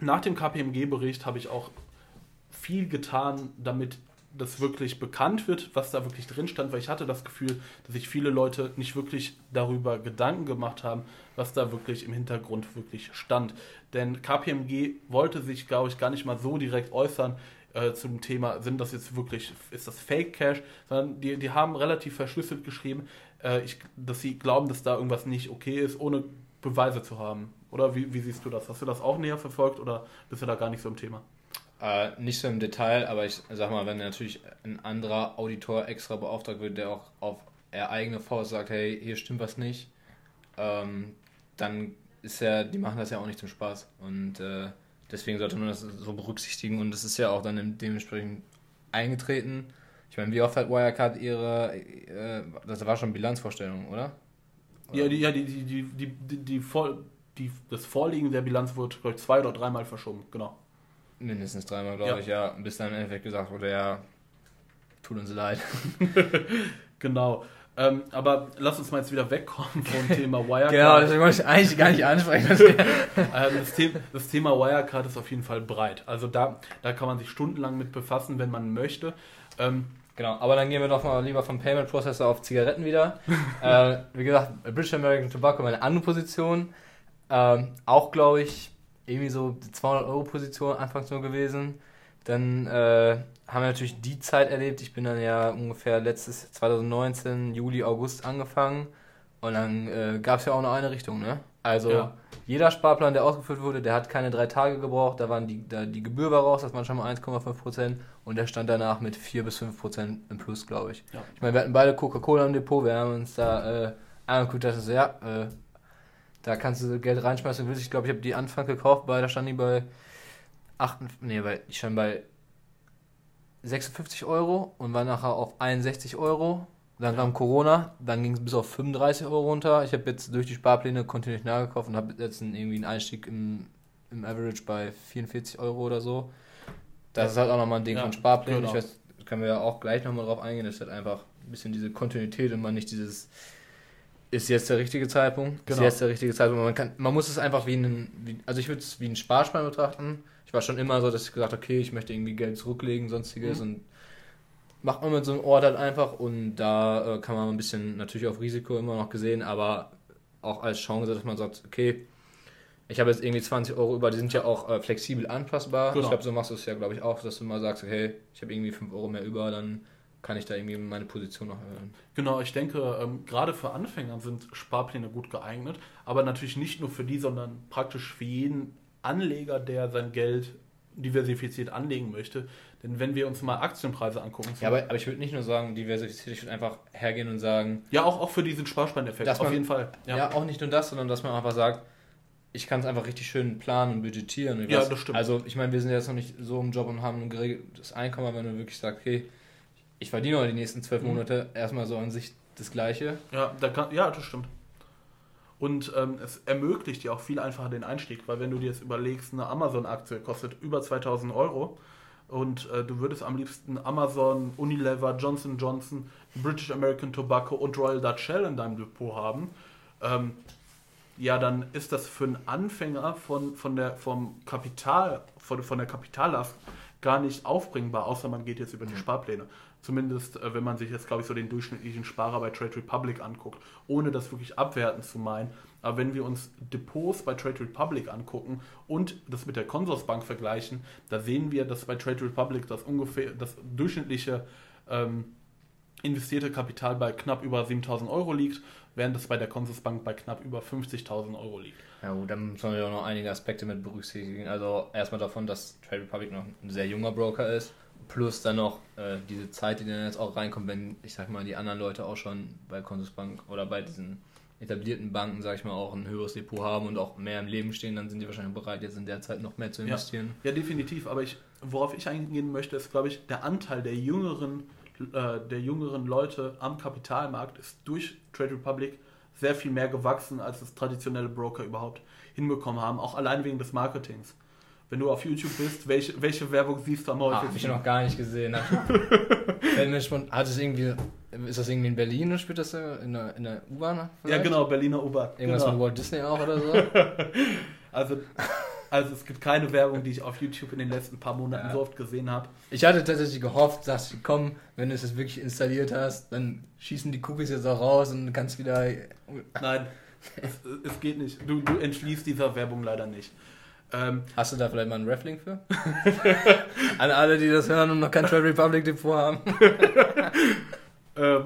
nach dem KPMG-Bericht habe ich auch viel getan, damit das wirklich bekannt wird, was da wirklich drin stand, weil ich hatte das Gefühl, dass sich viele Leute nicht wirklich darüber Gedanken gemacht haben, was da wirklich im Hintergrund wirklich stand. Denn KPMG wollte sich, glaube ich, gar nicht mal so direkt äußern äh, zum Thema, sind das jetzt wirklich, ist das Fake Cash, sondern die, die haben relativ verschlüsselt geschrieben, äh, ich, dass sie glauben, dass da irgendwas nicht okay ist, ohne Beweise zu haben. Oder wie, wie siehst du das? Hast du das auch näher verfolgt oder bist du da gar nicht so im Thema? Äh, nicht so im Detail, aber ich sag mal, wenn natürlich ein anderer Auditor extra beauftragt wird, der auch auf er eigene Faust sagt, hey, hier stimmt was nicht, ähm, dann ist ja, die machen das ja auch nicht zum Spaß. Und äh, deswegen sollte man das so berücksichtigen und das ist ja auch dann dementsprechend eingetreten. Ich meine, wie oft hat Wirecard ihre, äh, das war schon Bilanzvorstellung, oder? Ja, die, ja die, die, die, die, die, die, die, das Vorliegen der Bilanz wurde, glaube ich, zwei oder dreimal verschoben, genau. Mindestens dreimal, glaube Ja. ich, ja. Bis dann im Endeffekt gesagt wurde, ja, tut uns leid. Genau. Ähm, aber lass uns mal jetzt wieder wegkommen vom Thema Wirecard. Genau, deswegen wollte ich eigentlich gar nicht ansprechen. Ähm, das, The das Thema Wirecard ist auf jeden Fall breit. Also da, da kann man sich stundenlang mit befassen, wenn man möchte. Ähm, genau, aber dann gehen wir doch mal lieber vom Payment Processor auf Zigaretten wieder. äh, wie gesagt, British American Tobacco, meine andere Position. Ähm, auch, glaube ich, irgendwie so die 200 Euro Position anfangs nur gewesen. Dann äh, haben wir natürlich die Zeit erlebt. Ich bin dann ja ungefähr letztes 2019, Juli, August angefangen. Und dann äh, gab es ja auch nur eine Richtung, ne? Also Ja. jeder Sparplan, der ausgeführt wurde, der hat keine drei Tage gebraucht. Da waren die, da, die Gebühr war raus, das waren schon mal 1,5 Prozent. Und der stand danach mit 4 bis 5 Prozent im Plus, glaube ich. Ja. Ich meine, wir hatten beide Coca-Cola im Depot. Wir haben uns da äh, angeguckt, dass es ja, äh, da kannst du Geld reinschmeißen, du willst. Ich glaube, ich habe die Anfang gekauft, bei, da stand die bei 8, nee, bei, die stand bei 56 Euro und war nachher auf 61 Euro. Dann kam Corona, dann ging es bis auf 35 Euro runter. Ich habe jetzt durch die Sparpläne kontinuierlich nachgekauft und habe jetzt einen, irgendwie einen Einstieg im, im Average bei 44 Euro oder so. Das ist halt auch nochmal ein Ding Ja, von Sparplänen. genau. Ich weiß, können wir ja auch gleich nochmal drauf eingehen. Das ist halt einfach ein bisschen diese Kontinuität und man nicht dieses ist jetzt der richtige Zeitpunkt, ist Genau. jetzt der richtige Zeitpunkt. Man, kann, man muss es einfach wie einen, wie, also ich würde es wie einen Sparschwein betrachten. Ich war schon immer so, dass ich gesagt habe, okay, ich möchte irgendwie Geld zurücklegen, sonstiges Mhm. und macht man mit so einem Ort halt einfach und da äh, kann man ein bisschen natürlich auf Risiko immer noch gesehen, aber auch als Chance, dass man sagt, okay, ich habe jetzt irgendwie 20 Euro über, die sind ja auch äh, flexibel anpassbar. Genau. Ich glaube, so machst du es ja, glaube ich, auch, dass du mal sagst, okay, ich habe irgendwie 5 Euro mehr über, dann kann ich da irgendwie meine Position noch erhöhen. Genau, ich denke, ähm, gerade für Anfänger sind Sparpläne gut geeignet, aber natürlich nicht nur für die, sondern praktisch für jeden Anleger, der sein Geld diversifiziert anlegen möchte. Denn wenn wir uns mal Aktienpreise angucken, Ja, aber, aber ich würde nicht nur sagen, diversifiziert, ich würde einfach hergehen und sagen, ja auch, auch für diesen Sparspanneffekt, auf man- jeden Fall. ja. auch nicht nur das, sondern dass man einfach sagt, ich kann es einfach richtig schön planen und budgetieren. Und Ja, was- das stimmt. Also ich meine, wir sind jetzt noch nicht so im Job und haben ein geregeltes Einkommen, aber wenn du wirklich sagst, okay, ich verdiene noch die nächsten zwölf Mhm. Monate erstmal so an sich das Gleiche. Ja, da kann, ja, das stimmt. Und ähm, es ermöglicht dir auch viel einfacher den Einstieg, weil wenn du dir jetzt überlegst, eine Amazon-Aktie kostet über 2000 Euro und äh, du würdest am liebsten Amazon, Unilever, Johnson Johnson, British American Tobacco und Royal Dutch Shell in deinem Depot haben, ähm, ja, dann ist das für einen Anfänger von, von der, vom Kapital, von, von der Kapitallast gar nicht aufbringbar, außer man geht jetzt über die Sparpläne. Zumindest, äh, wenn man sich jetzt, glaube ich, so den durchschnittlichen Sparer bei Trade Republic anguckt, ohne das wirklich abwertend zu meinen. Aber wenn wir uns Depots bei Trade Republic angucken und das mit der Consorsbank vergleichen, da sehen wir, dass bei Trade Republic das ungefähr das durchschnittliche ähm, investierte Kapital bei knapp über 7000 Euro liegt, während es bei der Consorsbank bei knapp über 50.000 Euro liegt. Ja gut, dann muss man ja auch noch einige Aspekte mit berücksichtigen. Also erstmal davon, dass Trade Republic noch ein sehr junger Broker ist, plus dann noch äh, diese Zeit, die dann jetzt auch reinkommt, wenn, ich sag mal, die anderen Leute auch schon bei Consusbank oder bei diesen etablierten Banken, sag ich mal, auch ein höheres Depot haben und auch mehr im Leben stehen, dann sind die wahrscheinlich bereit, jetzt in der Zeit noch mehr zu investieren. Ja, definitiv. Aber ich, worauf ich eingehen möchte, ist, glaube ich, der Anteil der jüngeren, äh, der jüngeren Leute am Kapitalmarkt ist durch Trade Republic sehr viel mehr gewachsen, als es traditionelle Broker überhaupt hinbekommen haben, auch allein wegen des Marketings. Wenn du auf YouTube bist, welche, welche Werbung siehst du am Ah, hab ich häufigsten? noch gar nicht gesehen. Wenn mir schon, hat es irgendwie, ist das irgendwie in Berlin oder spielt das da in der, in der U-Bahn? ja, genau, Berliner U-Bahn. Irgendwas genau. mit Walt Disney auch oder so? Also, also es gibt keine Werbung, die ich auf YouTube in den letzten paar Monaten Ja. so oft gesehen habe. Ich hatte tatsächlich gehofft, dass sie komm, wenn du es jetzt wirklich installiert hast, dann schießen die Cookies jetzt auch raus und du kannst wieder. Nein, es, es geht nicht. Du, du entschließt dieser Werbung leider nicht. Ähm, Hast du da vielleicht mal einen Reflink für? An alle, die das hören und noch kein Trade Republic Depot haben. ähm,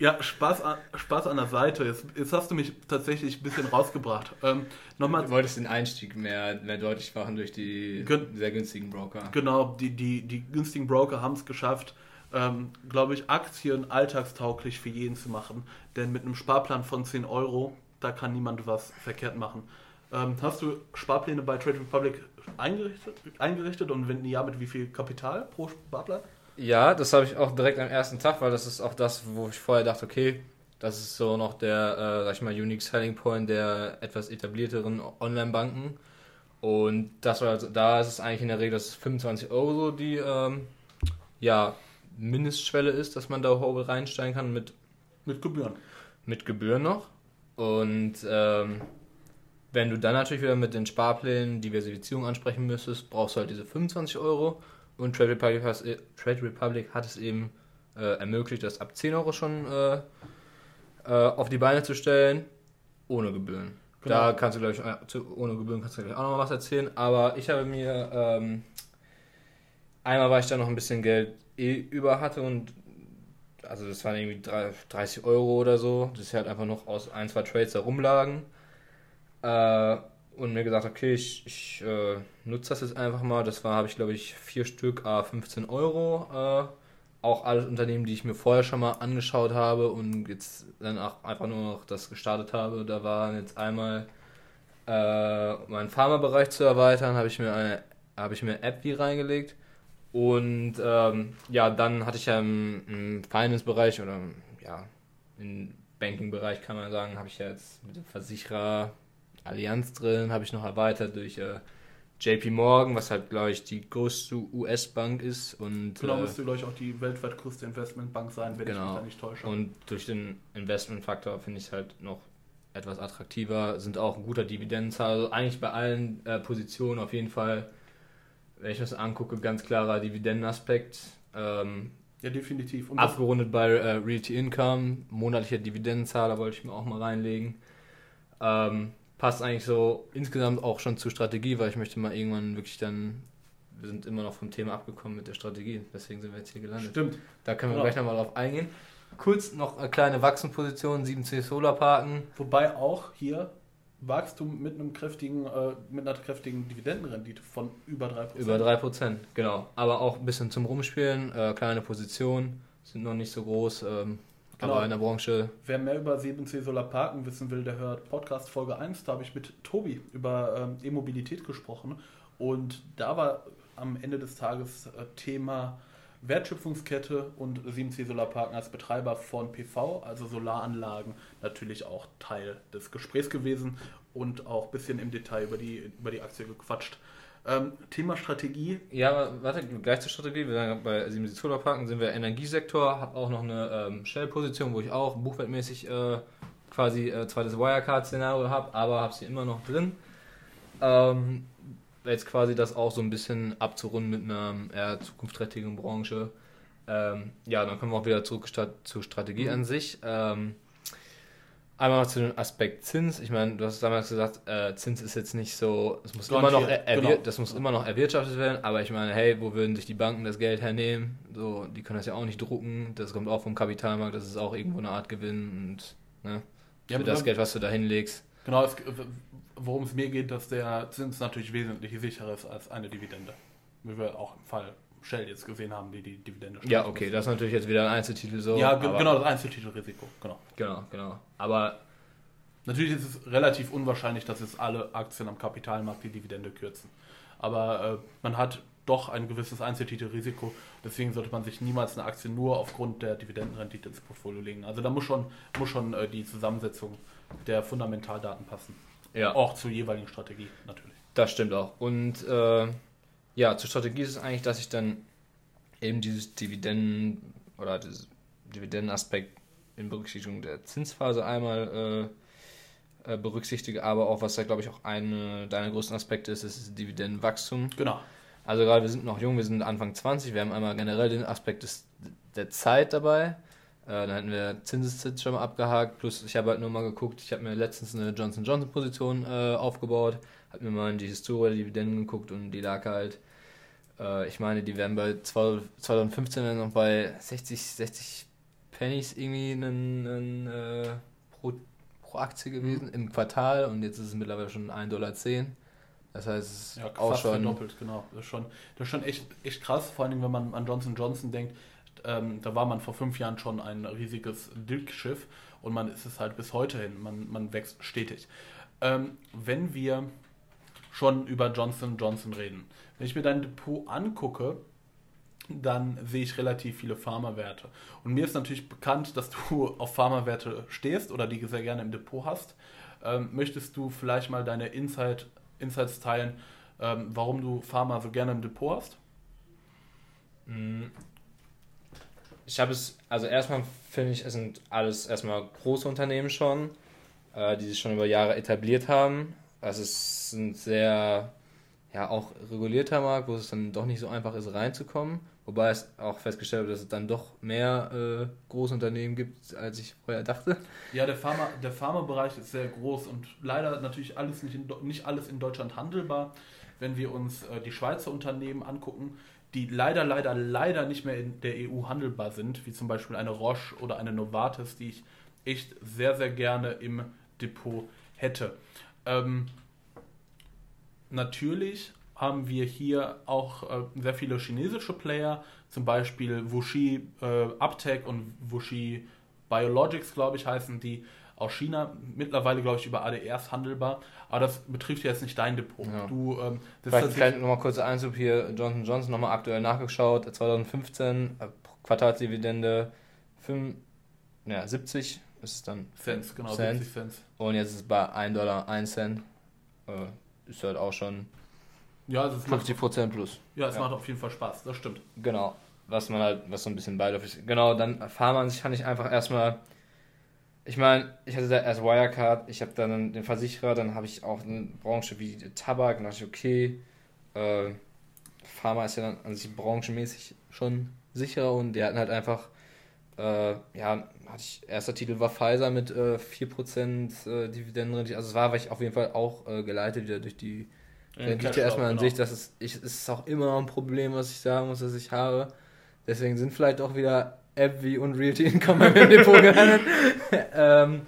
ja, Spaß an, Spaß an der Seite. Jetzt, jetzt hast du mich tatsächlich ein bisschen rausgebracht. Ähm, Nochmal, Du wolltest den Einstieg mehr, mehr deutlich machen durch die sehr günstigen Broker. genau, die, die, die günstigen Broker haben es geschafft, ähm, glaube ich, Aktien alltagstauglich für jeden zu machen. Denn mit einem Sparplan von 10 Euro, da kann niemand was verkehrt machen. Ähm, hast du Sparpläne bei Trade Republic eingerichtet, eingerichtet und wenn ja, mit wie viel Kapital pro Sparplan? Ja, das habe ich auch direkt am ersten Tag, weil das ist auch das, wo ich vorher dachte, okay, das ist so noch der, äh, sag ich mal, Unique Selling Point der etwas etablierteren Online-Banken. Und das war, also, da ist es eigentlich in der Regel, dass 25 Euro so die ähm, ja, Mindestschwelle ist, dass man da hoch reinsteigen kann mit, Mit Gebühren. mit Gebühren noch. Und ähm, wenn du dann natürlich wieder mit den Sparplänen Diversifizierung ansprechen müsstest, brauchst du halt diese 25 Euro. Und Trade Republic, has, äh, Trade Republic hat es eben äh, ermöglicht, das ab 10 Euro schon äh, äh, auf die Beine zu stellen, ohne Gebühren. Genau. Da kannst du, glaube ich, äh, ohne Gebühren kannst du gleich auch noch mal was erzählen. Aber ich habe mir, ähm, einmal, weil ich da noch ein bisschen Geld eh über hatte und also das waren irgendwie drei- 30 Euro oder so, das halt einfach noch aus ein, zwei Trades da rumlagen. Äh, und mir gesagt, okay, ich, ich äh, nutze das jetzt einfach mal. Das war, habe ich glaube ich, vier Stück, a 15 Euro. Äh, auch alles Unternehmen, die ich mir vorher schon mal angeschaut habe und jetzt dann auch einfach nur noch das gestartet habe. Da waren jetzt einmal äh, meinen Pharmabereich zu erweitern, habe ich mir eine habe ich mir App wie reingelegt. Und ähm, ja, dann hatte ich ja im, im Finance-Bereich oder ja, im Banking-Bereich kann man sagen, habe ich ja jetzt mit dem Versicherer Allianz drin, habe ich noch erweitert durch äh, JP Morgan, was halt, glaube ich, die größte US-Bank ist. Und, Genau, äh, müsste, glaube ich, auch die weltweit größte Investmentbank sein, wenn ich Genau. mich da nicht täusche. und durch den Investmentfaktor finde ich es halt noch etwas attraktiver, sind auch ein guter Dividendenzahler. Also eigentlich bei allen äh, Positionen auf jeden Fall, wenn ich das angucke, ganz klarer Dividendenaspekt. Ähm, ja, definitiv. Und abgerundet bei äh, Realty Income, monatlicher Dividendenzahler wollte ich mir auch mal reinlegen. Ähm, passt eigentlich so insgesamt auch schon zur Strategie, weil ich möchte mal irgendwann wirklich dann, wir sind immer noch vom Thema abgekommen mit der Strategie, deswegen sind wir jetzt hier gelandet. stimmt. Da können wir Genau. gleich nochmal drauf eingehen. Kurz noch eine kleine Wachstumsposition, 7C Solarparken. Wobei auch hier Wachstum mit einem kräftigen, äh, mit einer kräftigen Dividendenrendite von über 3%. Über 3%, genau. Aber auch ein bisschen zum Rumspielen, äh, kleine Positionen, sind noch nicht so groß, ähm, Genau. aber in der Branche Wer mehr über 7C Solar Parken wissen will, der hört Podcast Folge 1. Da habe ich mit Tobi über ähm, E-Mobilität gesprochen. Und da war am Ende des Tages äh, Thema Wertschöpfungskette und 7C Solar Parken als Betreiber von PV, also Solaranlagen, natürlich auch Teil des Gesprächs gewesen und auch ein bisschen im Detail über die, über die Aktie gequatscht. Ähm, Thema Strategie, Ja, warte, gleich zur Strategie. Wir sind bei 7 Solarparken sind wir Energiesektor, habe auch noch eine ähm, Shell-Position, wo ich auch buchwertmäßig äh, quasi äh, zweites Wirecard-Szenario habe, aber habe sie immer noch drin. Ähm, jetzt quasi das auch so ein bisschen abzurunden mit einer eher zukunftsträchtigen Branche. Ähm, ja, dann kommen wir auch wieder zurück zur Strategie an sich. Einmal noch zu dem Aspekt Zins. Ich meine, du hast damals gesagt, äh, Zins ist jetzt nicht so, es muss immer noch er, erwir- genau. das muss immer noch erwirtschaftet werden, aber ich meine, hey, wo würden sich die Banken das Geld hernehmen? So, die können das ja auch nicht drucken, das kommt auch vom Kapitalmarkt, das ist auch irgendwo eine Art Gewinn und ne, Ja, für das Geld, was du da hinlegst. genau, es, worum es mir geht, dass der Zins natürlich wesentlich sicherer ist als eine Dividende. Wie wir auch im Fall Shell jetzt gesehen haben, die die Dividende Ja, okay, mussten. das ist natürlich jetzt wieder ein Einzeltitel so. Ja, genau, das Einzeltitelrisiko. Genau. Genau, genau. Aber Natürlich ist es relativ unwahrscheinlich, dass jetzt alle Aktien am Kapitalmarkt die Dividende kürzen. Aber äh, man hat doch ein gewisses Einzeltitelrisiko. Deswegen sollte man sich niemals eine Aktie nur aufgrund der Dividendenrendite ins Portfolio legen. Also da muss schon, muss schon äh, die Zusammensetzung der Fundamentaldaten passen. ja. Auch zur jeweiligen Strategie natürlich. Das stimmt auch. Und äh, ja, zur Strategie ist es eigentlich, dass ich dann eben dieses Dividenden oder dieses Dividendenaspekt in Berücksichtigung der Zinsphase einmal äh, äh, berücksichtige, aber auch, was da glaube ich auch eine deiner größten Aspekte ist, ist das Dividendenwachstum. Genau. Also gerade wir sind noch jung, wir sind Anfang 20, wir haben einmal generell den Aspekt des, der Zeit dabei. Äh, dann hatten wir Zinseszins schon mal abgehakt, plus ich habe halt nur mal geguckt, ich habe mir letztens eine Johnson Johnson Position äh, aufgebaut, habe mir mal in die Historie der Dividenden geguckt und die lag halt, äh, ich meine, die wären bei 12 2015 dann noch bei 60, 60 Pennies irgendwie einen, einen, äh, pro, pro Aktie gewesen im Quartal und jetzt ist es mittlerweile schon 1,10 Dollar. Das heißt, es ist Ja, auch fast schon verdoppelt, genau. Das ist schon, das ist schon echt, echt krass, vor allem wenn man an Johnson Johnson denkt. Ähm, da war man vor fünf Jahren schon ein riesiges Dilkschiff und man ist es halt bis heute hin. Man, man wächst stetig. Ähm, wenn wir schon über Johnson Johnson reden, wenn ich mir dein Depot angucke, dann sehe ich relativ viele Pharmawerte. Und mir ist natürlich bekannt, dass du auf Pharmawerte stehst oder die sehr gerne im Depot hast. Ähm, möchtest du vielleicht mal deine Insight, Insights teilen, ähm, warum du Pharma so gerne im Depot hast? Mhm. Ich habe es, also erstmal finde ich, es sind alles erstmal große Unternehmen schon, äh, die sich schon über Jahre etabliert haben. Also es sind sehr, ja, auch regulierter Markt, wo es dann doch nicht so einfach ist, reinzukommen. Wobei es auch festgestellt wird, dass es dann doch mehr äh, große Unternehmen gibt, als ich vorher dachte. Ja, der Pharma, der Pharmabereich ist sehr groß und leider natürlich alles nicht, in, nicht alles in Deutschland handelbar. Wenn wir uns äh, die Schweizer Unternehmen angucken, die leider, leider, leider nicht mehr in der EU handelbar sind, wie zum Beispiel eine Roche oder eine Novartis, die ich echt sehr, sehr gerne im Depot hätte. Ähm, natürlich haben wir hier auch äh, sehr viele chinesische Player, zum Beispiel Wuxi äh, Uptech und Wuxi Biologics, glaube ich, heißen die aus China, mittlerweile, glaube ich, über ADRs handelbar, aber das betrifft jetzt nicht dein Depot. Ja. Du, ähm, das Vielleicht klein nochmal kurzer Einzug hier, Johnson Johnson nochmal aktuell nachgeschaut, 2015, äh, Quartalsdividende 5, ja, 70 ist es dann. Cents, genau, Cent. 70 Cent. Und jetzt ist es bei 1 Dollar 1 Cent. Äh, ist halt auch schon Ja, also es macht, 50% plus. ja, es Ja. macht auf jeden Fall Spaß, das stimmt. Genau. Was man halt, was so ein bisschen beiläufig ist. Genau, dann Pharma an sich kann ich einfach erstmal. Ich meine, ich hatte da erst Wirecard, ich habe dann den Versicherer, dann habe ich auch eine Branche wie Tabak, dann dachte ich, okay, äh, Pharma ist ja dann an sich branchenmäßig schon sicherer und die hatten halt einfach, äh, ja, hatte ich, erster Titel war Pfizer mit äh, 4% äh, Dividendenrendite, also es war auf jeden Fall auch äh, geleitet wieder durch die Rendite Cashflow, erstmal an genau. sich, das ist, ich, es ist auch immer noch ein Problem, was ich sagen muss, dass ich habe. Deswegen sind vielleicht auch wieder App wie und Realty Income mir im Depot gelandet. ähm,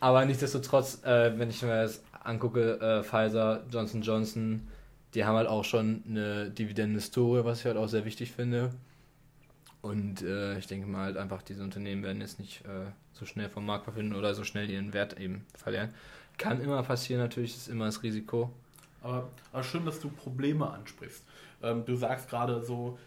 aber nichtsdestotrotz, äh, wenn ich mir das angucke, äh, Pfizer, Johnson Johnson, die haben halt auch schon eine Dividendenhistorie, was ich halt auch sehr wichtig finde. Und äh, ich denke mal halt einfach, diese Unternehmen werden jetzt nicht äh, so schnell vom Markt verschwinden oder so schnell ihren Wert eben verlieren. Kann immer passieren, natürlich ist immer das Risiko. Aber, aber schön, dass du Probleme ansprichst. Ähm, du sagst gerade so,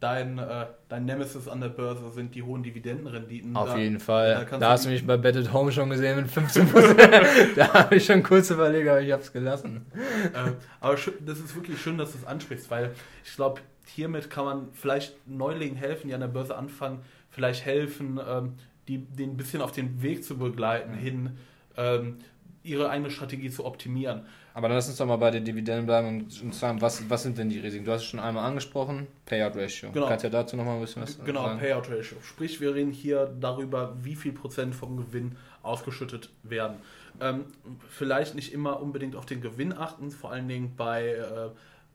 dein, äh, dein Nemesis an der Börse sind die hohen Dividendenrenditen. Auf Da- jeden da Fall. Da du hast du mich bei Bet at Home schon gesehen mit 15%. da habe ich schon kurz überlegt, aber ich habe es gelassen. äh, aber das ist wirklich schön, dass du es ansprichst, weil ich glaube, hiermit kann man vielleicht Neulingen helfen, die an der Börse anfangen, vielleicht helfen, ähm, die, den ein bisschen auf den Weg zu begleiten, Mhm. hin ähm, ihre eigene Strategie zu optimieren. Aber dann lass uns doch mal bei den Dividenden bleiben und sagen, was, was sind denn die Risiken? Du hast es schon einmal angesprochen, Payout Ratio. Genau. Kannst ja dazu nochmal ein bisschen was Genau, sagen? Payout Ratio. Sprich, wir reden hier darüber, wie viel Prozent vom Gewinn ausgeschüttet werden. Ähm, vielleicht nicht immer unbedingt auf den Gewinn achten, vor allen Dingen bei, äh,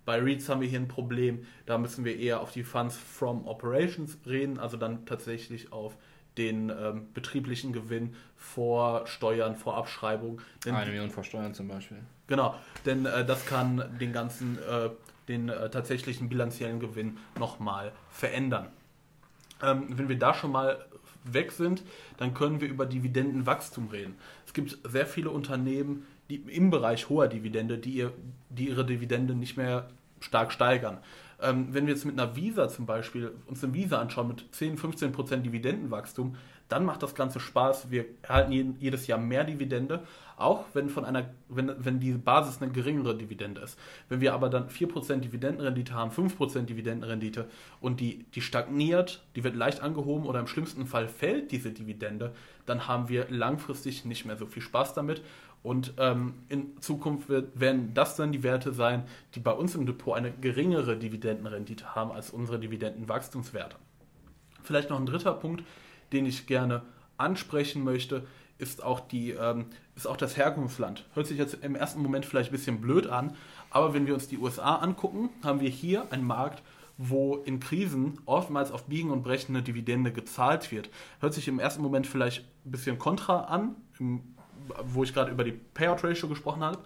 bei REITs haben wir hier ein Problem. Da müssen wir eher auf die Funds from Operations reden, also dann tatsächlich auf den ähm, betrieblichen Gewinn vor Steuern, vor Abschreibung. Denn Eine Million versteuern zum Beispiel. Genau, denn äh, das kann den ganzen, äh, den äh, tatsächlichen bilanziellen Gewinn nochmal verändern. Ähm, wenn wir da schon mal weg sind, dann können wir über Dividendenwachstum reden. Es gibt sehr viele Unternehmen, die im Bereich hoher Dividende, die, ihr, die ihre Dividende nicht mehr stark steigern. Ähm, wenn wir jetzt mit einer Visa zum Beispiel uns eine Visa anschauen mit 10, 15 Prozent Dividendenwachstum, dann macht das Ganze Spaß. Wir erhalten jedes Jahr mehr Dividende, auch wenn, von einer, wenn, wenn die Basis eine geringere Dividende ist. Wenn wir aber dann 4% Dividendenrendite haben, 5% Dividendenrendite und die, die stagniert, die wird leicht angehoben oder im schlimmsten Fall fällt diese Dividende, dann haben wir langfristig nicht mehr so viel Spaß damit. Und ähm, in Zukunft wird, werden das dann die Werte sein, die bei uns im Depot eine geringere Dividendenrendite haben als unsere Dividendenwachstumswerte. Vielleicht noch ein dritter Punkt, den ich gerne ansprechen möchte, ist auch, die, ähm, ist auch das Herkunftsland. Hört sich jetzt im ersten Moment vielleicht ein bisschen blöd an, aber wenn wir uns die USA angucken, haben wir hier einen Markt, wo in Krisen oftmals auf Biegen und Brechen eine Dividende gezahlt wird. Hört sich im ersten Moment vielleicht ein bisschen kontra an, im, wo ich gerade über die Payout Ratio gesprochen habe,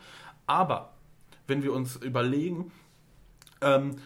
aber wenn wir uns überlegen, ähm,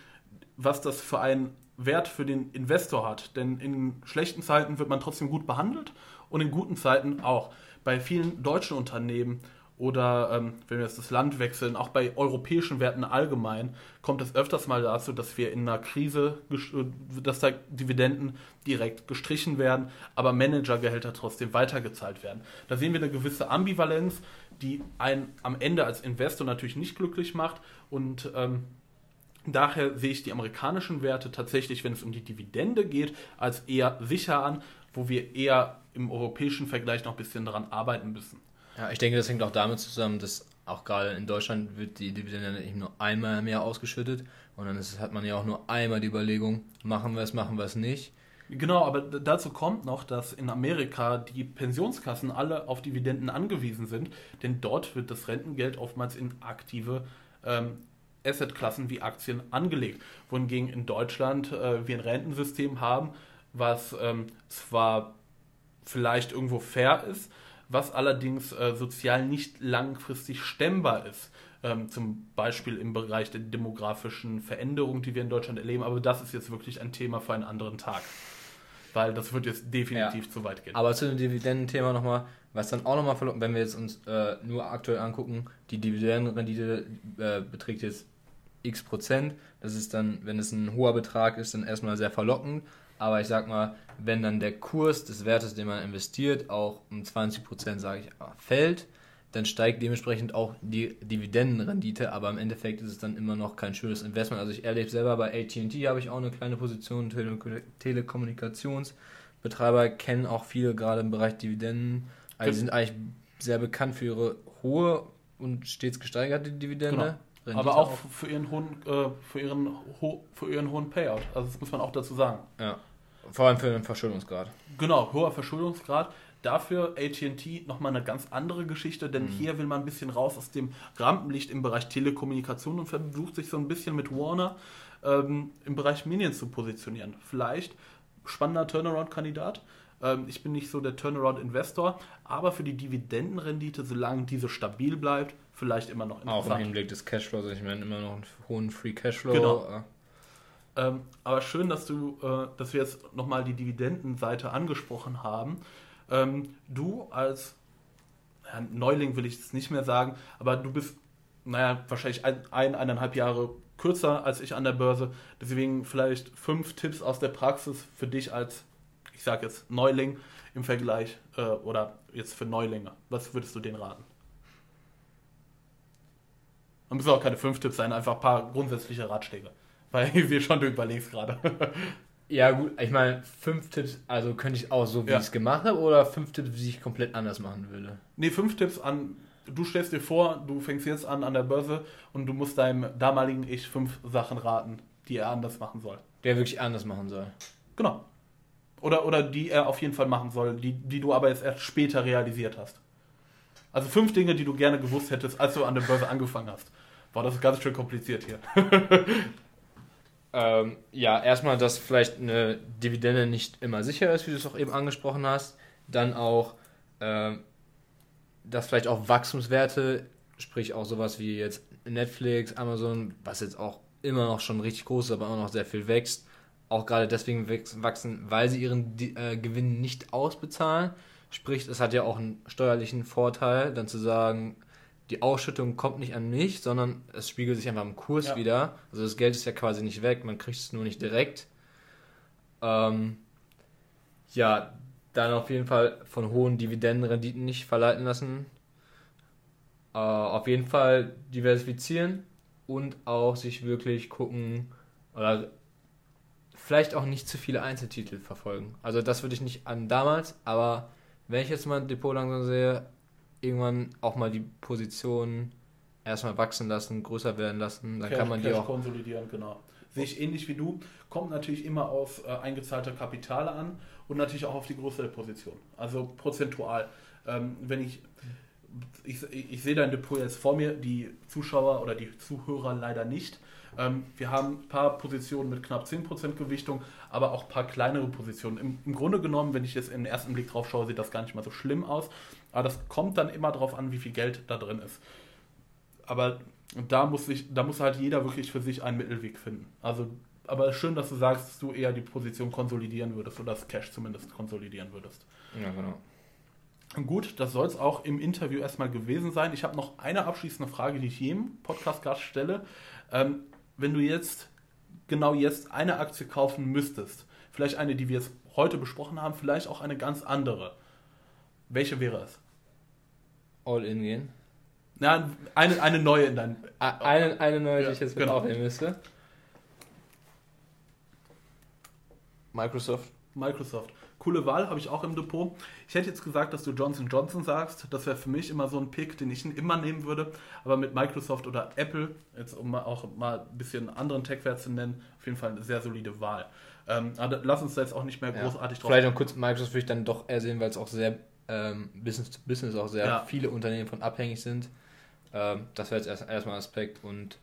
was das für einen Wert für den Investor hat. Denn in schlechten Zeiten wird man trotzdem gut behandelt und in guten Zeiten auch. Bei vielen deutschen Unternehmen oder ähm, wenn wir jetzt das Land wechseln, auch bei europäischen Werten allgemein, kommt es öfters mal dazu, dass wir in einer Krise, äh, dass da Dividenden direkt gestrichen werden, aber Managergehälter trotzdem weitergezahlt werden. Da sehen wir eine gewisse Ambivalenz, die einen am Ende als Investor natürlich nicht glücklich macht und ähm, Daher sehe ich die amerikanischen Werte tatsächlich, wenn es um die Dividende geht, als eher sicher an, wo wir eher im europäischen Vergleich noch ein bisschen daran arbeiten müssen. Ja, ich denke, das hängt auch damit zusammen, dass auch gerade in Deutschland wird die Dividende eben nur einmal mehr ausgeschüttet und dann ist, hat man ja auch nur einmal die Überlegung, machen wir es, machen wir es nicht. Genau, aber dazu kommt noch, dass in Amerika die Pensionskassen alle auf Dividenden angewiesen sind, denn dort wird das Rentengeld oftmals in aktive ähm, Assetklassen wie Aktien angelegt. Wohingegen in Deutschland äh, wir ein Rentensystem haben, was ähm, zwar vielleicht irgendwo fair ist, was allerdings äh, sozial nicht langfristig stemmbar ist. Ähm, zum Beispiel im Bereich der demografischen Veränderung, die wir in Deutschland erleben. Aber das ist jetzt wirklich ein Thema für einen anderen Tag. Weil das wird jetzt definitiv ja. zu weit gehen. Aber zu dem Dividendenthema nochmal, was dann auch nochmal verloren, wenn wir jetzt uns äh, nur aktuell angucken, die Dividendenrendite äh, beträgt jetzt x Prozent. Das ist dann, wenn es ein hoher Betrag ist, dann erstmal sehr verlockend. Aber ich sag mal, wenn dann der Kurs des Wertes, den man investiert, auch um 20 Prozent, sage ich, fällt, dann steigt dementsprechend auch die Dividendenrendite, aber im Endeffekt ist es dann immer noch kein schönes Investment. Also ich erlebe selber bei AT&T habe ich auch eine kleine Position, Tele Telekommunikationsbetreiber kennen auch viele gerade im Bereich Dividenden. Also sind eigentlich sehr bekannt für ihre hohe und stets gesteigerte Dividende. Genau. Rendite aber auch auf. für ihren hohen, äh, für ihren ho für ihren hohen Payout. Also das muss man auch dazu sagen. Ja. Vor allem für den Verschuldungsgrad. Genau, hoher Verschuldungsgrad. Dafür AT&T nochmal eine ganz andere Geschichte, denn mhm. hier will man ein bisschen raus aus dem Rampenlicht im Bereich Telekommunikation und versucht sich so ein bisschen mit Warner ähm, im Bereich Minions zu positionieren. Vielleicht spannender Turnaround-Kandidat. Ähm, ich bin nicht so der Turnaround-Investor, aber für die Dividendenrendite, solange diese stabil bleibt, vielleicht immer noch interessant. Auch im Hinblick des Cashflows, ich meine immer noch einen hohen Free Cashflow. Genau. Ähm, aber schön, dass du, äh, dass wir jetzt nochmal die Dividendenseite angesprochen haben. Ähm, du als ja, Neuling will ich es nicht mehr sagen, aber du bist, naja, wahrscheinlich ein, ein, eineinhalb Jahre kürzer als ich an der Börse. Deswegen vielleicht fünf Tipps aus der Praxis für dich als, ich sage jetzt Neuling im Vergleich äh, oder jetzt für Neulinge. Was würdest du denen raten? Man müssen auch keine fünf Tipps sein, einfach ein paar grundsätzliche Ratschläge. Weil wir schon du überlegst gerade. Ja, gut, ich meine, fünf Tipps, also könnte ich auch so, wie ja. ich es gemacht habe, oder fünf Tipps, wie ich komplett anders machen würde? Nee, fünf Tipps an, du stellst dir vor, du fängst jetzt an an der Börse und du musst deinem damaligen Ich fünf Sachen raten, die er anders machen soll. Der wirklich anders machen soll. Genau. Oder, oder die er auf jeden Fall machen soll, die, die du aber jetzt erst später realisiert hast. Also fünf Dinge, die du gerne gewusst hättest, als du an der Börse angefangen hast. War das ganz schön kompliziert hier. ähm, ja, erstmal, dass vielleicht eine Dividende nicht immer sicher ist, wie du es auch eben angesprochen hast. Dann auch, ähm, dass vielleicht auch Wachstumswerte, sprich auch sowas wie jetzt Netflix, Amazon, was jetzt auch immer noch schon richtig groß ist, aber immer noch sehr viel wächst, auch gerade deswegen wachsen, weil sie ihren äh, Gewinn nicht ausbezahlen. Sprich, es hat ja auch einen steuerlichen Vorteil, dann zu sagen, die Ausschüttung kommt nicht an mich, sondern es spiegelt sich einfach im Kurs ja. wieder. Also das Geld ist ja quasi nicht weg, man kriegt es nur nicht direkt. Ähm, ja, dann auf jeden Fall von hohen Dividendenrenditen nicht verleiten lassen. Äh, auf jeden Fall diversifizieren und auch sich wirklich gucken oder vielleicht auch nicht zu viele Einzeltitel verfolgen. Also das würde ich nicht an damals, aber wenn ich jetzt mal ein Depot langsam sehe, irgendwann auch mal die Position erstmal wachsen lassen, größer werden lassen. Dann Cash, kann man die auch konsolidieren, genau. Sehe ich ähnlich wie du. Kommt natürlich immer auf äh, eingezahlte Kapitale an und natürlich auch auf die Größe der Position. Also prozentual. Ähm, wenn ich, ich, ich sehe dein Depot jetzt vor mir, die Zuschauer oder die Zuhörer leider nicht. Ähm, wir haben ein paar Positionen mit knapp 10% Gewichtung, aber auch ein paar kleinere Positionen. Im, Im, Grunde genommen, wenn ich jetzt im ersten Blick drauf schaue, sieht das gar nicht mal so schlimm aus. Aber das kommt dann immer darauf an, wie viel Geld da drin ist. Aber da muss, ich, da muss halt jeder wirklich für sich einen Mittelweg finden. Also, aber schön, dass du sagst, dass du eher die Position konsolidieren würdest oder das Cash zumindest konsolidieren würdest. Ja, genau. Gut, das soll es auch im Interview erstmal gewesen sein. Ich habe noch eine abschließende Frage, die ich jedem Podcast-Gast stelle. Ähm, wenn du jetzt, genau jetzt, eine Aktie kaufen müsstest, vielleicht eine, die wir jetzt heute besprochen haben, vielleicht auch eine ganz andere, welche wäre es? All in gehen. Ja, eine, eine neue in deinem. Eine, eine neue, die ich jetzt genau. aufnehmen müsste. Microsoft. Microsoft. Coole Wahl, habe ich auch im Depot. Ich hätte jetzt gesagt, dass du Johnson Johnson sagst. Das wäre für mich immer so ein Pick, den ich immer nehmen würde. Aber mit Microsoft oder Apple, jetzt um auch mal ein bisschen anderen Tech-Wert zu nennen, auf jeden Fall eine sehr solide Wahl. Ähm, aber lass uns da jetzt auch nicht mehr großartig ja. drauf. Vielleicht noch kurz Microsoft würde ich dann doch eher sehen, weil es auch sehr ähm, Business to Business auch sehr ja. viele Unternehmen von abhängig sind. Ähm, das wäre jetzt erst, erstmal ein Aspekt und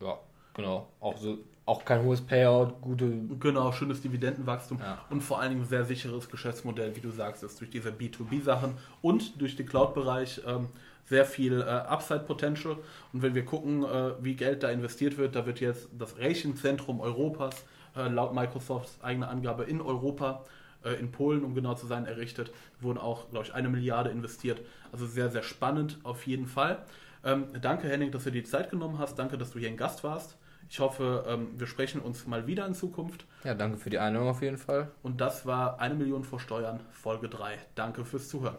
ja, genau. Auch so auch kein hohes Payout, gute. Genau, schönes Dividendenwachstum ja. und vor allen Dingen sehr sicheres Geschäftsmodell, wie du sagst, ist durch diese B2B-Sachen und durch den Cloud-Bereich ähm, sehr viel äh, Upside-Potential. Und wenn wir gucken, äh, wie Geld da investiert wird, da wird jetzt das Rechenzentrum Europas äh, laut Microsofts eigene Angabe in Europa, äh, in Polen, um genau zu sein, errichtet. Wurden auch, glaube ich, eine Milliarde investiert. Also sehr, sehr spannend auf jeden Fall. Ähm, danke, Henning, dass du dir die Zeit genommen hast. Danke, dass du hier ein Gast warst. Ich hoffe, ähm, wir sprechen uns mal wieder in Zukunft. Ja, danke für die Einladung auf jeden Fall. Und das war eine Million vor Steuern, Folge 3. Danke fürs Zuhören.